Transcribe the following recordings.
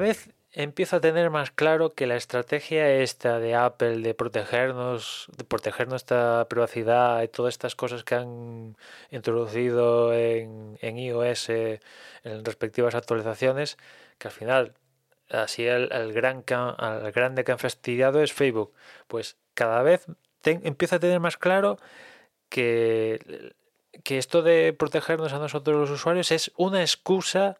Vez empiezo a tener más claro que la estrategia esta de Apple de protegernos, de proteger nuestra privacidad y todas estas cosas que han introducido en, iOS en respectivas actualizaciones, que al final así el, gran el grande que han fastidiado es Facebook. Pues cada vez empiezo a tener más claro que, que esto de protegernos a nosotros los usuarios es una excusa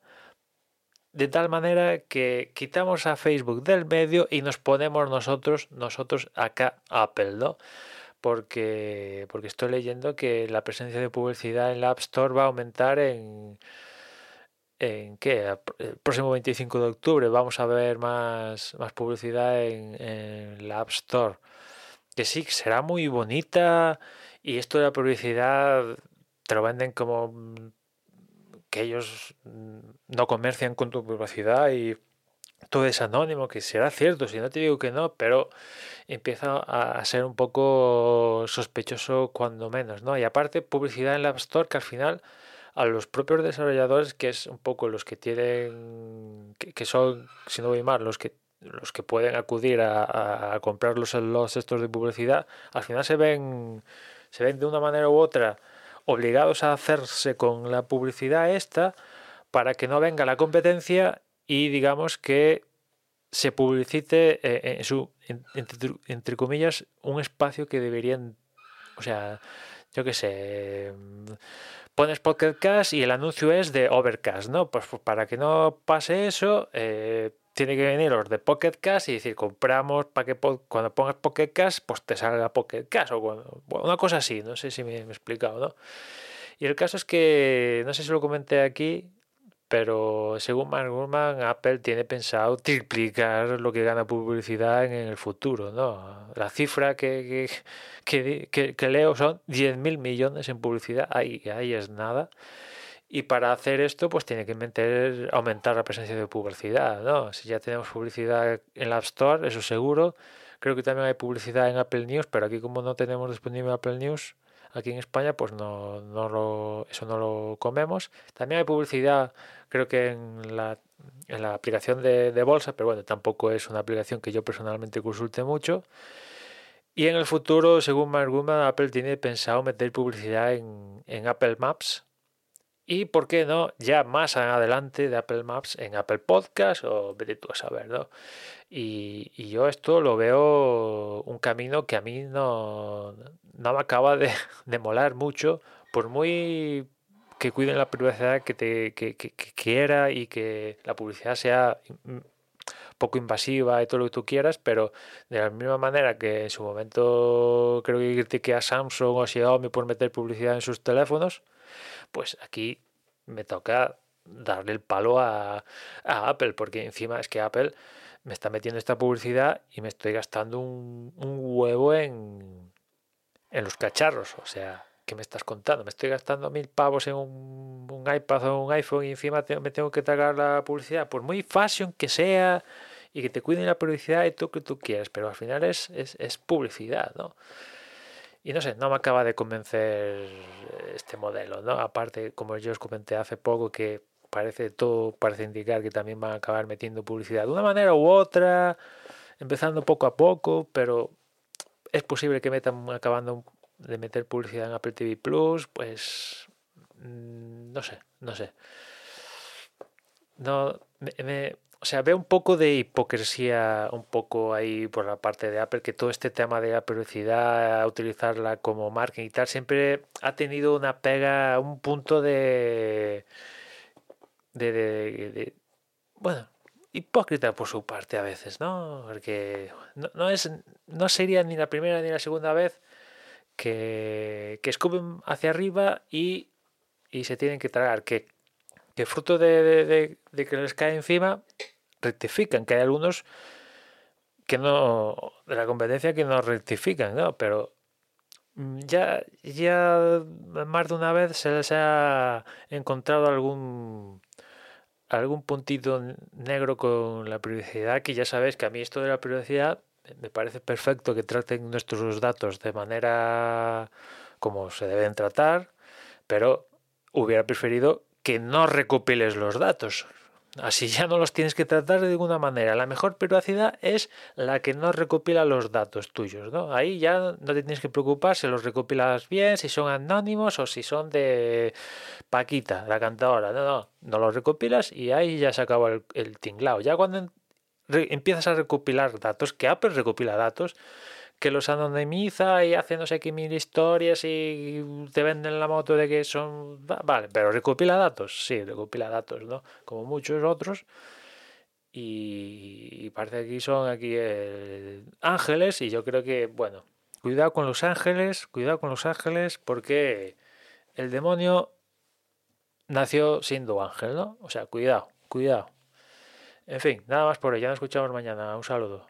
de tal manera que quitamos a Facebook del medio y nos ponemos nosotros, nosotros acá Apple, ¿no? Porque, porque estoy leyendo que la presencia de publicidad en la App Store va a aumentar en, en ¿qué? El próximo 25 de octubre vamos a ver más, más publicidad en, en la App Store. Que sí, será muy bonita y esto de la publicidad te lo venden como que ellos mm, no comercian con tu privacidad y todo es anónimo, que será cierto, si no te digo que no, pero empieza a ser un poco sospechoso cuando menos, ¿no? Y aparte, publicidad en la App Store que al final a los propios desarrolladores, que es un poco los que tienen, que, son, si no voy mal, los que los que pueden acudir a, a comprar los, los estos de publicidad, al final se ven, se ven de una manera u otra obligados a hacerse con la publicidad esta para que no venga la competencia y digamos que se publicite eh, en su entre, comillas un espacio que deberían o sea yo qué sé pones podcast y el anuncio es de Overcast no pues, pues para que no pase eso eh, tiene que venir los de Pocket Cash y decir, compramos para que cuando pongas Pocket Cash, pues te salga Pocket Cash o bueno, una cosa así, no sé si me, he explicado, ¿no? Y el caso es que, no sé si lo comenté aquí, pero según Mark Gurman, Apple tiene pensado triplicar lo que gana publicidad en, el futuro, ¿no? La cifra que, que, que, que leo son 10.000 millones en publicidad, ahí, ahí es nada. Y para hacer esto, pues tiene que meter, aumentar la presencia de publicidad, ¿no? Si ya tenemos publicidad en la App Store, eso seguro. Creo que también hay publicidad en Apple News, pero aquí como no tenemos disponible Apple News, aquí en España, pues no, no lo, eso no lo comemos. También hay publicidad, creo que en la, en la aplicación de, bolsa, pero bueno, tampoco es una aplicación que yo personalmente consulte mucho. Y en el futuro, según Mark Apple tiene pensado meter publicidad en, en Apple Maps, y por qué no, ya más adelante de Apple Maps en Apple Podcast o vete tú a saber, ¿no? Y, yo esto lo veo un camino que a mí no, no me acaba de, molar mucho, por muy que cuiden la privacidad que te que, quiera y que la publicidad sea poco invasiva y todo lo que tú quieras, pero de la misma manera que en su momento creo que critiqué a Samsung o Xiaomi por meter publicidad en sus teléfonos, pues aquí me toca darle el palo a, Apple, porque encima es que Apple me está metiendo esta publicidad y me estoy gastando un, huevo en, en los cacharros. O sea, ¿qué me estás contando? Me estoy gastando mil pavos en un, iPad o un iPhone y encima me tengo que tragar la publicidad. Por muy fashion que sea y que te cuiden la publicidad y lo que tú quieras, pero al final es, es, es publicidad, ¿no? Y no sé, no me acaba de convencer este modelo, ¿no? Aparte, como yo os comenté hace poco, que parece todo parece indicar que también van a acabar metiendo publicidad de una manera u otra, empezando poco a poco, pero es posible que metan acabando de meter publicidad en Apple TV Plus, pues mm, no sé, no sé. No, me, o sea, veo un poco de hipocresía, un poco ahí por la parte de Apple, que todo este tema de la publicidad, utilizarla como marketing y tal, siempre ha tenido una pega, un punto de, de, de, bueno, hipócrita por su parte a veces, ¿no? Porque no, no, es, no sería ni la primera ni la segunda vez que, que escupen hacia arriba y, y se tienen que tragar, que fruto de, que les cae encima, rectifican, que hay algunos que no, de la competencia que no rectifican. Pero mm, ya, ya más de una vez se les ha encontrado algún algún puntito negro con la privacidad, que ya sabéis que a mí esto de la privacidad me parece perfecto que traten nuestros datos de manera como se deben tratar, pero hubiera preferido que no recopiles los datos. Así ya no los tienes que tratar de ninguna manera. La mejor privacidad es la que no recopila los datos tuyos. ¿no? Ahí ya no te tienes que preocupar si los recopilas bien, si son anónimos o si son de Paquita, la cantadora. No, no, no los recopilas y ahí ya se acabó el, el tinglao. Ya cuando empiezas a recopilar datos, que Apple recopila datos, que los anonimiza y hace no sé qué mil historias y te venden la moto de que son... Vale, pero recopila datos, sí, recopila datos, ¿no? Como muchos otros. Y, parece que aquí son aquí eh, ángeles y yo creo que, bueno, cuidado con los ángeles, cuidado con los ángeles porque el demonio nació siendo ángel, ¿no? O sea, cuidado, cuidado. En fin, nada más por hoy, ya nos escuchamos mañana. Un saludo.